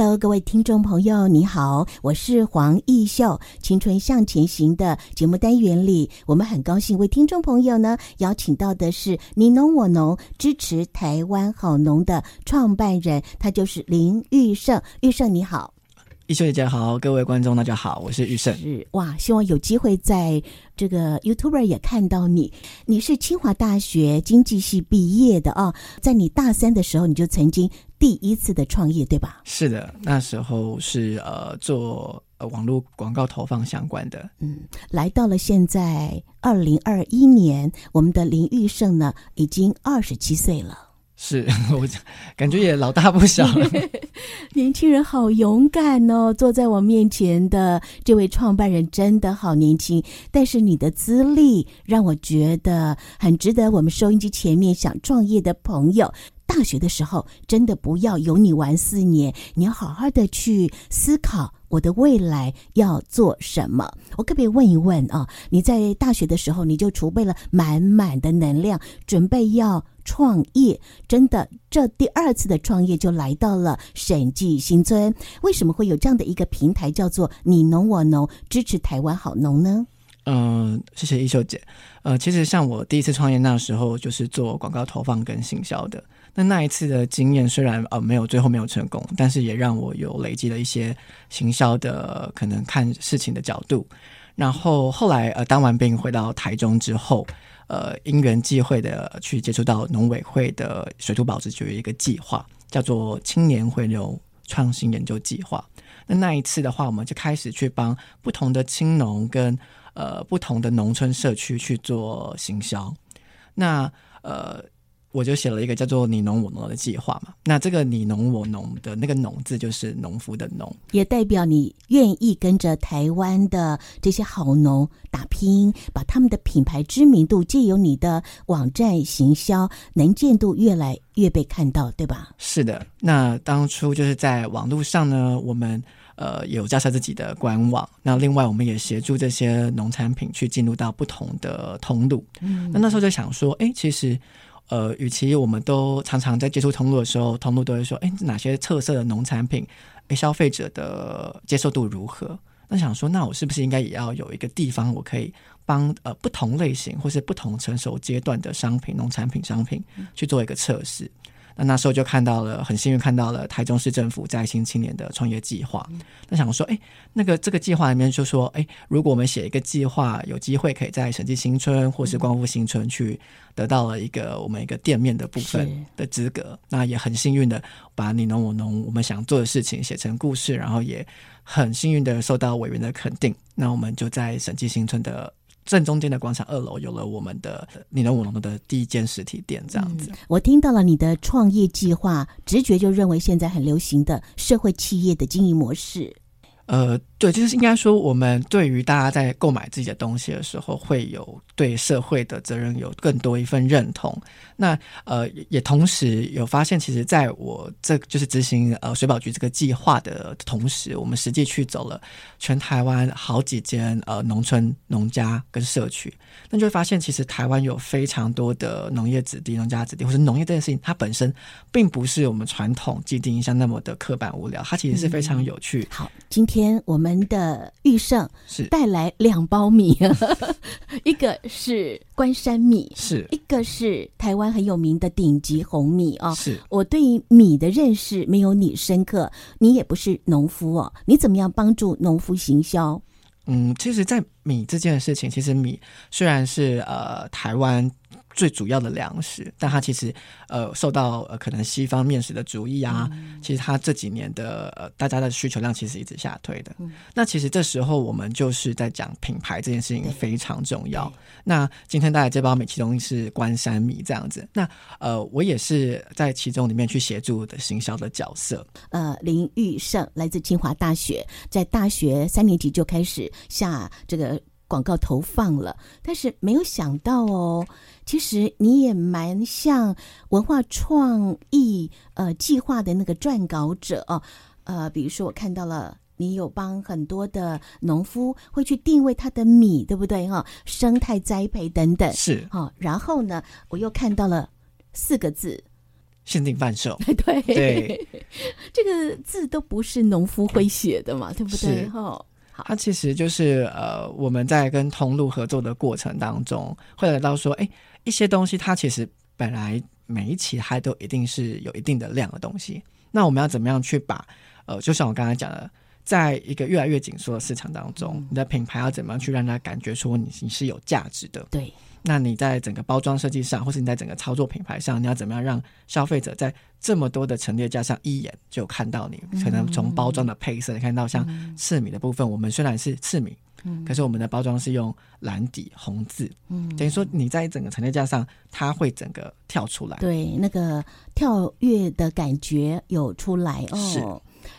Hello，各位听众朋友，你好，我是黄奕秀。青春向前行的节目单元里，我们很高兴为听众朋友呢邀请到的是你农我农支持台湾好农的创办人，他就是林玉胜。玉胜你好，义秀姐姐好，各位观众大家好，我是玉胜。是哇，希望有机会在这个 YouTuber 也看到你。你是清华大学经济系毕业的啊、哦，在你大三的时候，你就曾经。第一次的创业，对吧？是的，那时候是呃做呃网络广告投放相关的。嗯，来到了现在二零二一年，我们的林玉胜呢已经二十七岁了。是 我感觉也老大不小了。年轻人好勇敢哦！坐在我面前的这位创办人真的好年轻，但是你的资历让我觉得很值得我们收音机前面想创业的朋友。大学的时候，真的不要有你玩四年，你要好好的去思考我的未来要做什么。我可不可以问一问啊？你在大学的时候，你就储备了满满的能量，准备要创业。真的，这第二次的创业就来到了审计新村。为什么会有这样的一个平台，叫做“你农我农”，支持台湾好农呢？嗯、谢谢一秀姐。呃，其实像我第一次创业那时候，就是做广告投放跟行销的。那那一次的经验虽然呃没有最后没有成功，但是也让我有累积了一些行销的可能看事情的角度。然后后来呃当完兵回到台中之后，呃因缘际会的去接触到农委会的水土保持局一个计划，叫做青年回流创新研究计划。那那一次的话，我们就开始去帮不同的青农跟呃不同的农村社区去做行销。那呃。我就写了一个叫做“你农我农”的计划嘛。那这个“你农我农”的那个“农”字就是农夫的“农”，也代表你愿意跟着台湾的这些好农打拼，把他们的品牌知名度借由你的网站行销能见度越来越被看到，对吧？是的。那当初就是在网络上呢，我们呃有架设自己的官网。那另外，我们也协助这些农产品去进入到不同的通路。嗯，那那时候就想说，哎，其实。呃，与其我们都常常在接触通路的时候，通路都会说，哎，哪些特色的农产品，哎，消费者的接受度如何？那想说，那我是不是应该也要有一个地方，我可以帮呃不同类型或是不同成熟阶段的商品、农产品、商品去做一个测试？那那时候就看到了，很幸运看到了台中市政府在新青年的创业计划。那想说，哎，那个这个计划里面就说，哎，如果我们写一个计划，有机会可以在审计新村或是光复新村去得到了一个我们一个店面的部分的资格。那也很幸运的把你农我农我们想做的事情写成故事，然后也很幸运的受到委员的肯定。那我们就在审计新村的。正中间的广场二楼有了我们的你能我农的第一间实体店，这样子。我听到了你的创业计划，直觉就认为现在很流行的社会企业的经营模式。呃，对，就是应该说，我们对于大家在购买自己的东西的时候，会有对社会的责任有更多一份认同。那呃，也同时有发现，其实在我这就是执行呃水保局这个计划的同时，我们实际去走了全台湾好几间呃农村农家跟社区，那就会发现，其实台湾有非常多的农业子弟、农家子弟，或者农业这件事情，它本身并不是我们传统既定印象那么的刻板无聊，它其实是非常有趣。嗯、好，今天。天，我们的玉胜是带来两包米，一个是关山米，是一个是台湾很有名的顶级红米哦。是我对米的认识没有你深刻，你也不是农夫哦，你怎么样帮助农夫行销？嗯，其实，在米这件事情，其实米虽然是呃台湾。最主要的粮食，但它其实呃受到呃可能西方面食的主义啊，嗯、其实它这几年的呃大家的需求量其实一直下推的。嗯、那其实这时候我们就是在讲品牌这件事情非常重要。那今天带来这包米其中是关山米这样子。那呃我也是在其中里面去协助的行销的角色。呃，林玉胜来自清华大学，在大学三年级就开始下这个。广告投放了，但是没有想到哦，其实你也蛮像文化创意呃计划的那个撰稿者哦，呃，比如说我看到了。你有帮很多的农夫会去定位他的米，对不对？哈，生态栽培等等是。哈，然后呢，我又看到了四个字：限定贩售。对 对，这个字都不是农夫会写的嘛，对不对？哈，好，它其实就是呃，我们在跟通路合作的过程当中，会来到说，哎，一些东西它其实本来每一期它都一定是有一定的量的东西，那我们要怎么样去把呃，就像我刚才讲的。在一个越来越紧缩的市场当中，嗯，你的品牌要怎么样去让它感觉说你你是有价值的？对。那你在整个包装设计上，或是你在整个操作品牌上，你要怎么样让消费者在这么多的陈列架上一眼就看到你？可能从包装的配色，你看到像赤米的部分，我们虽然是赤米，嗯，可是我们的包装是用蓝底红字，嗯，等于说你在整个陈列架上，它会整个跳出来，对，那个跳跃的感觉有出来哦。是。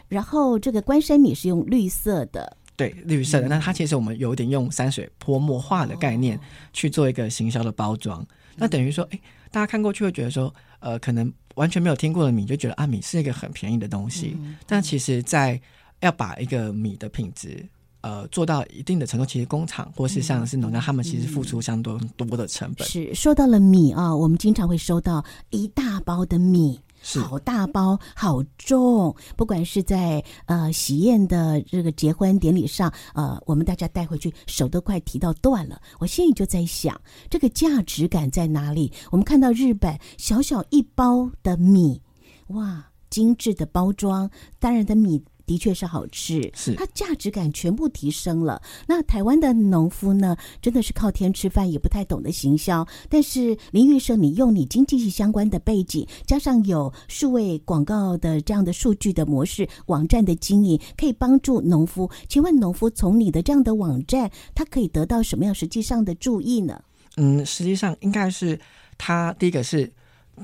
然后这个关山米是用绿色的，对，绿色的。那它其实我们有点用山水泼墨画的概念去做一个行销的包装。那等于说，哎，大家看过去会觉得说，呃，可能完全没有听过的米，就觉得啊，米是一个很便宜的东西。但其实，在要把一个米的品质，呃，做到一定的程度，其实工厂或是像是农家，他们其实付出相当多的成本。是说到了米啊，我们经常会收到一大包的米。好大包，好重。不管是在呃喜宴的这个结婚典礼上，呃，我们大家带回去，手都快提到断了。我心里就在想，这个价值感在哪里？我们看到日本小小一包的米，哇，精致的包装，当然的米。的确是好吃，是它价值感全部提升了。那台湾的农夫呢，真的是靠天吃饭，也不太懂得行销。但是林玉胜，你用你经济系相关的背景，加上有数位广告的这样的数据的模式，网站的经营，可以帮助农夫。请问农夫从你的这样的网站，他可以得到什么样实际上的注意呢？嗯，实际上应该是他第一个是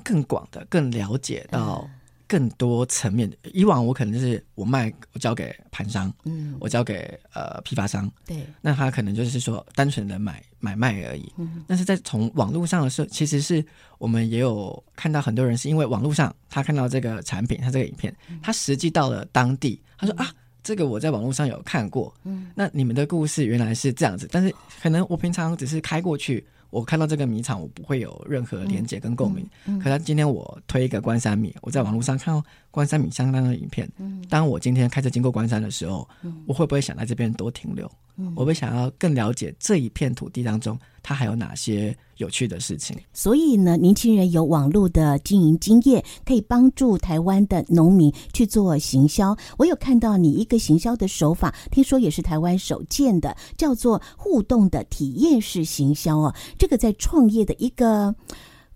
更广的，更了解到。嗯更多层面，以往我可能就是我卖，我交给盘商，嗯，我交给呃批发商，对，那他可能就是说单纯的买买卖而已。嗯，但是在从网络上的时候，其实是我们也有看到很多人是因为网络上他看到这个产品，他这个影片，他实际到了当地，他说啊，这个我在网络上有看过，嗯，那你们的故事原来是这样子，但是可能我平常只是开过去。我看到这个米厂，我不会有任何连接跟共鸣。嗯嗯嗯、可是今天我推一个关山米，我在网络上看到关山米相当的影片。嗯、当我今天开车经过关山的时候，嗯、我会不会想在这边多停留？嗯、我会想要更了解这一片土地当中，它还有哪些有趣的事情。所以呢，年轻人有网络的经营经验，可以帮助台湾的农民去做行销。我有看到你一个行销的手法，听说也是台湾首见的，叫做互动的体验式行销哦。这个在创业的一个，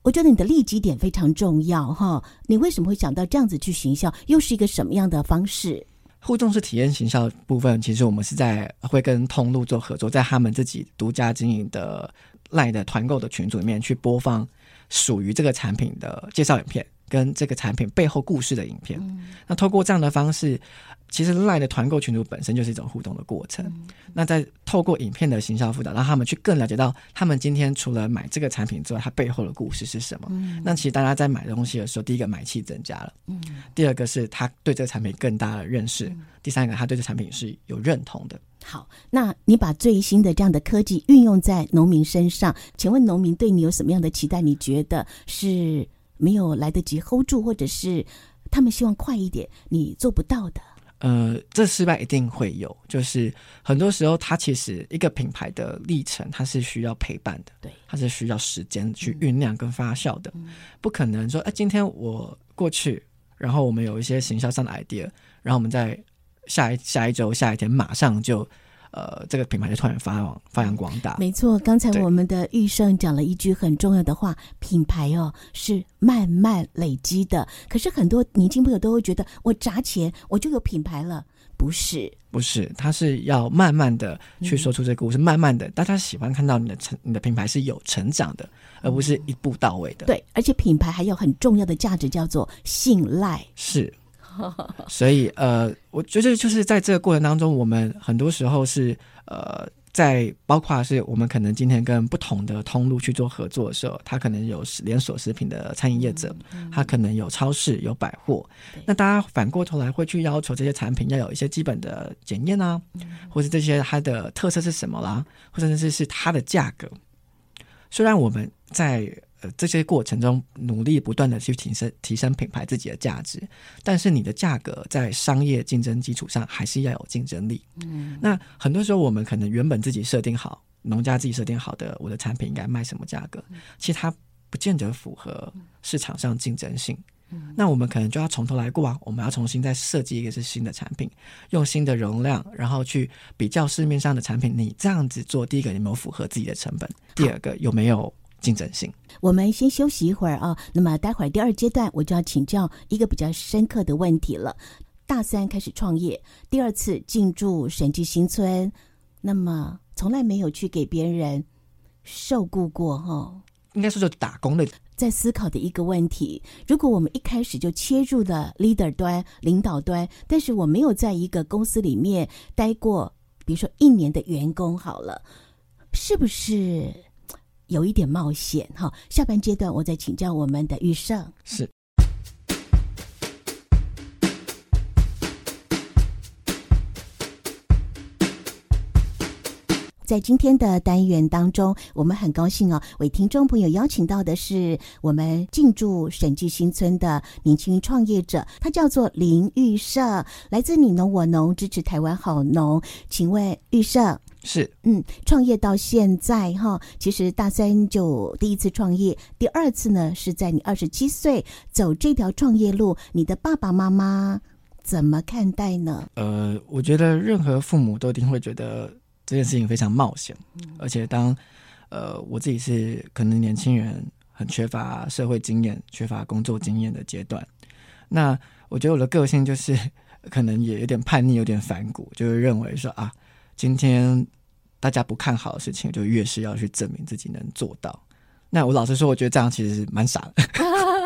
我觉得你的利己点非常重要哈。你为什么会想到这样子去行销？又是一个什么样的方式？互动式体验行销部分，其实我们是在会跟通路做合作，在他们自己独家经营的赖的团购的群组里面去播放属于这个产品的介绍影片，跟这个产品背后故事的影片。嗯、那透过这样的方式。其实 LINE 的团购群组本身就是一种互动的过程。嗯、那在透过影片的行销辅导，让他们去更了解到他们今天除了买这个产品之外，它背后的故事是什么。嗯、那其实大家在买东西的时候，第一个买气增加了，嗯、第二个是他对这个产品更大的认识，嗯、第三个他对这产品是有认同的。好，那你把最新的这样的科技运用在农民身上，请问农民对你有什么样的期待？你觉得是没有来得及 hold 住，或者是他们希望快一点，你做不到的？呃，这失败一定会有，就是很多时候，它其实一个品牌的历程，它是需要陪伴的，对，它是需要时间去酝酿跟发酵的，嗯、不可能说，哎，今天我过去，然后我们有一些行销上的 idea，然后我们在下一下一周、下一天马上就。呃，这个品牌就突然发扬发扬光大。没错，刚才我们的玉胜讲了一句很重要的话：品牌哦是慢慢累积的。可是很多年轻朋友都会觉得，我砸钱我就有品牌了，不是？不是，他是要慢慢的去说出这个故事，嗯、慢慢的，大家喜欢看到你的成，你的品牌是有成长的，而不是一步到位的。对，而且品牌还有很重要的价值，叫做信赖。是。所以，呃，我觉得就是在这个过程当中，我们很多时候是呃在包括是我们可能今天跟不同的通路去做合作的时候，他可能有连锁食品的餐饮业者，他可能有超市、有百货。那大家反过头来会去要求这些产品要有一些基本的检验啊，或者这些它的特色是什么啦，或者是是它的价格。虽然我们在呃这些过程中努力不断的去提升提升品牌自己的价值，但是你的价格在商业竞争基础上还是要有竞争力。嗯，那很多时候我们可能原本自己设定好，农家自己设定好的我的产品应该卖什么价格，其实它不见得符合市场上竞争性。那我们可能就要从头来过啊！我们要重新再设计一个是新的产品，用新的容量，然后去比较市面上的产品。你这样子做，第一个有没有符合自己的成本？第二个有没有竞争性？我们先休息一会儿啊。那么待会儿第二阶段，我就要请教一个比较深刻的问题了。大三开始创业，第二次进驻审计新村，那么从来没有去给别人受雇过哈？应该说就打工的。在思考的一个问题：如果我们一开始就切入了 leader 端、领导端，但是我没有在一个公司里面待过，比如说一年的员工，好了，是不是有一点冒险？哈，下半阶段我再请教我们的玉胜。是。在今天的单元当中，我们很高兴哦，为听众朋友邀请到的是我们进驻审计新村的年轻创业者，他叫做林玉胜，来自你农我农，支持台湾好农。请问育圣是嗯，创业到现在哈，其实大三就第一次创业，第二次呢是在你二十七岁走这条创业路，你的爸爸妈妈怎么看待呢？呃，我觉得任何父母都一定会觉得。这件事情非常冒险，而且当呃我自己是可能年轻人，很缺乏社会经验、缺乏工作经验的阶段，那我觉得我的个性就是可能也有点叛逆，有点反骨，就会认为说啊，今天大家不看好的事情，就越是要去证明自己能做到。那我老实说，我觉得这样其实是蛮傻的。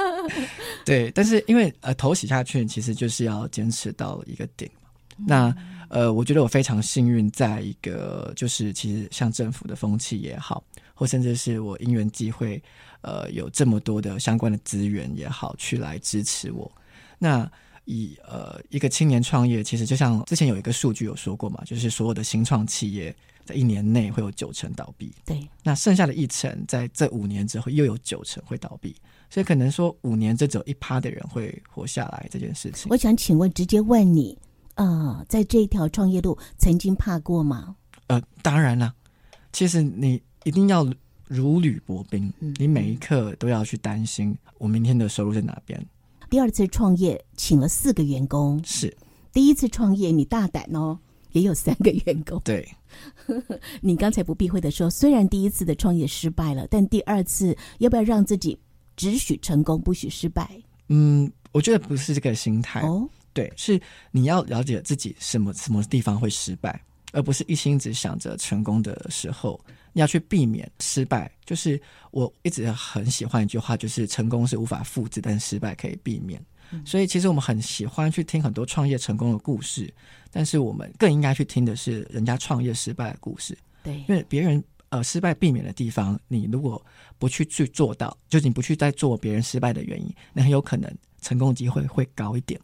对，但是因为呃头洗下去，其实就是要坚持到一个点嘛。那呃，我觉得我非常幸运，在一个就是其实像政府的风气也好，或甚至是我因缘际会，呃，有这么多的相关的资源也好，去来支持我。那以呃一个青年创业，其实就像之前有一个数据有说过嘛，就是所有的新创企业在一年内会有九成倒闭，对，那剩下的一成在这五年之后又有九成会倒闭，所以可能说五年这只有一趴的人会活下来这件事情。我想请问，直接问你。呃，在这一条创业路，曾经怕过吗？呃，当然了。其实你一定要如履薄冰，嗯，你每一刻都要去担心，我明天的收入在哪边。第二次创业，请了四个员工。是。第一次创业，你大胆哦，也有三个员工。对。你刚才不避讳的说，虽然第一次的创业失败了，但第二次要不要让自己只许成功，不许失败？嗯，我觉得不是这个心态。哦。对，是你要了解自己什么什么地方会失败，而不是一心只想着成功的时候，你要去避免失败。就是我一直很喜欢一句话，就是成功是无法复制，但失败可以避免。嗯。所以其实我们很喜欢去听很多创业成功的故事，但是我们更应该去听的是人家创业失败的故事。对，因为别人呃失败避免的地方，你如果不去去做到，就是你不去再做别人失败的原因，那很有可能成功机会会高一点。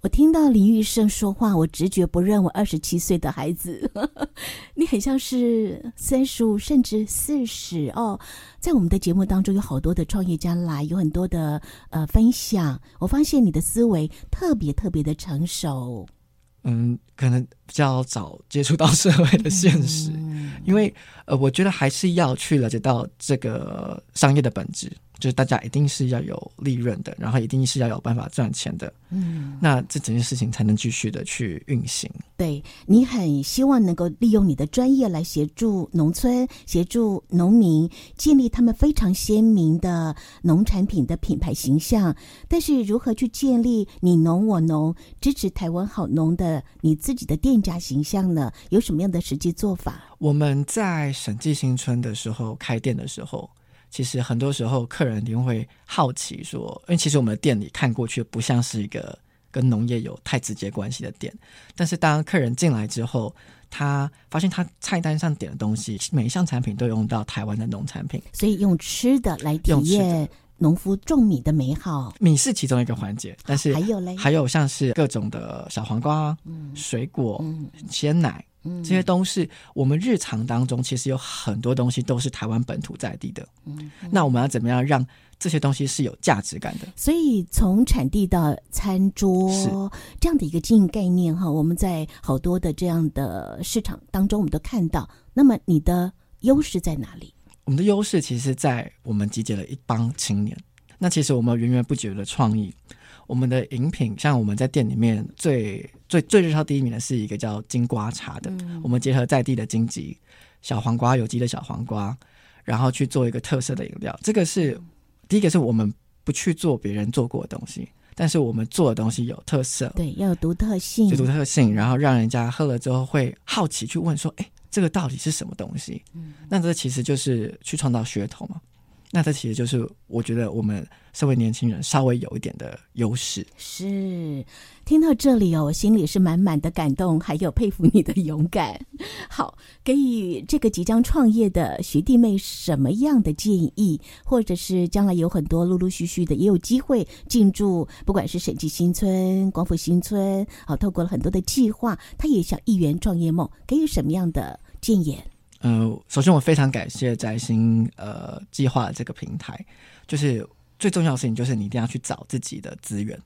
我听到林玉胜说话，我直觉不认为二十七岁的孩子，你很像是三十五甚至四十哦。在我们的节目当中，有好多的创业家来，有很多的呃分享。我发现你的思维特别特别的成熟。嗯，可能比较早接触到社会的现实，嗯、因为呃，我觉得还是要去了解到这个商业的本质。就是大家一定是要有利润的，然后一定是要有办法赚钱的，嗯，那这整件事情才能继续的去运行。对，你很希望能够利用你的专业来协助农村、协助农民建立他们非常鲜明的农产品的品牌形象。但是，如何去建立你农我农、支持台湾好农的你自己的店家形象呢？有什么样的实际做法？我们在审计新村的时候开店的时候。其实很多时候，客人一定会好奇说，因为其实我们的店里看过去不像是一个跟农业有太直接关系的店，但是当客人进来之后，他发现他菜单上点的东西，每一项产品都用到台湾的农产品，所以用吃的来体验农夫种米的美好。米是其中一个环节，但是还有嘞，还有像是各种的小黄瓜、嗯、水果、嗯、鲜奶。这些都是我们日常当中，其实有很多东西都是台湾本土在地的。嗯，那我们要怎么样让这些东西是有价值感的？所以从产地到餐桌是这样的一个经营概念哈，我们在好多的这样的市场当中，我们都看到。那么你的优势在哪里？我们的优势其实，在我们集结了一帮青年。那其实我们源源不绝的创意。我们的饮品，像我们在店里面最最最热销第一名的是一个叫金瓜茶的。嗯、我们结合在地的荆棘、小黄瓜、有机的小黄瓜，然后去做一个特色的饮料。这个是第一个，是我们不去做别人做过的东西，但是我们做的东西有特色，对，要有独特性，有独特性，然后让人家喝了之后会好奇去问说：“哎，这个到底是什么东西？”嗯、那这其实就是去创造噱头嘛。那这其实就是我觉得我们身为年轻人稍微有一点的优势。是，听到这里哦，我心里是满满的感动，还有佩服你的勇敢。好，给予这个即将创业的学弟妹什么样的建议，或者是将来有很多陆陆续续的也有机会进驻，不管是审计新村、光复新村，好，透过了很多的计划，他也想一圆创业梦，给予什么样的建言？呃，首先我非常感谢摘星呃计划这个平台，就是最重要的事情就是你一定要去找自己的资源。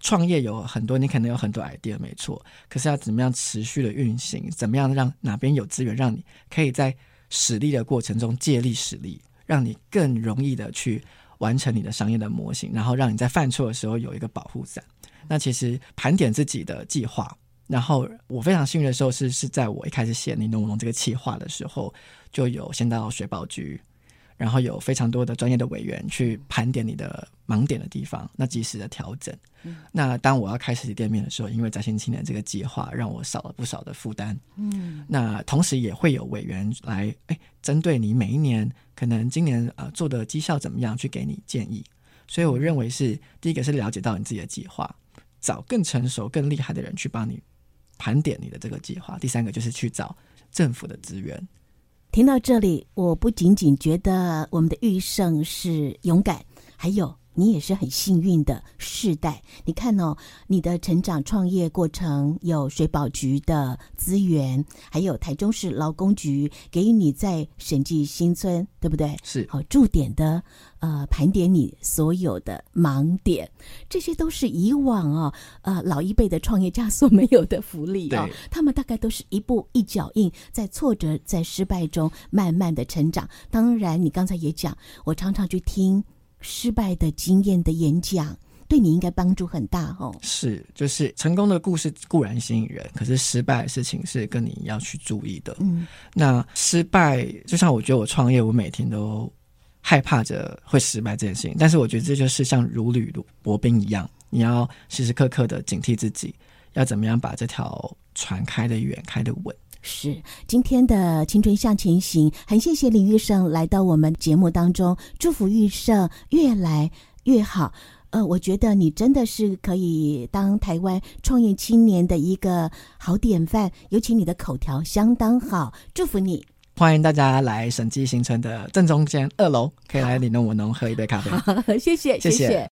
创业有很多，你可能有很多 idea 没错，可是要怎么样持续的运行，怎么样让哪边有资源，让你可以在使力的过程中借力使力，让你更容易的去完成你的商业的模型，然后让你在犯错的时候有一个保护伞。那其实盘点自己的计划。然后我非常幸运的时候是是在我一开始写“你农我农”这个企划的时候，就有先到水保局，然后有非常多的专业的委员去盘点你的盲点的地方，那及时的调整。嗯、那当我要开实体店面的时候，因为在线青年这个计划，让我少了不少的负担。嗯，那同时也会有委员来，哎，针对你每一年可能今年呃做的绩效怎么样，去给你建议。所以我认为是第一个是了解到你自己的计划，找更成熟、更厉害的人去帮你。盘点你的这个计划，第三个就是去找政府的资源。听到这里，我不仅仅觉得我们的玉胜是勇敢，还有。你也是很幸运的世代，你看哦，你的成长创业过程有水保局的资源，还有台中市劳工局给予你在审计新村，对不对？是好驻点的，呃，盘点你所有的盲点，这些都是以往哦，呃，老一辈的创业家所没有的福利。对他们大概都是一步一脚印，在挫折、在失败中慢慢的成长。当然，你刚才也讲，我常常去听。失败的经验的演讲，对你应该帮助很大哦。是，就是成功的故事固然吸引人，可是失败的事情是跟你要去注意的。嗯，那失败就像我觉得我创业，我每天都害怕着会失败这件事情。但是我觉得这就是像如履薄冰一样，你要时时刻刻的警惕自己，要怎么样把这条船开得远，开得稳。是今天的青春向前行，很谢谢李玉胜来到我们节目当中，祝福玉胜越来越好。呃，我觉得你真的是可以当台湾创业青年的一个好典范，尤其你的口条相当好，祝福你。欢迎大家来审计新村的正中间二楼，可以来你农我农喝一杯咖啡。谢谢。谢谢。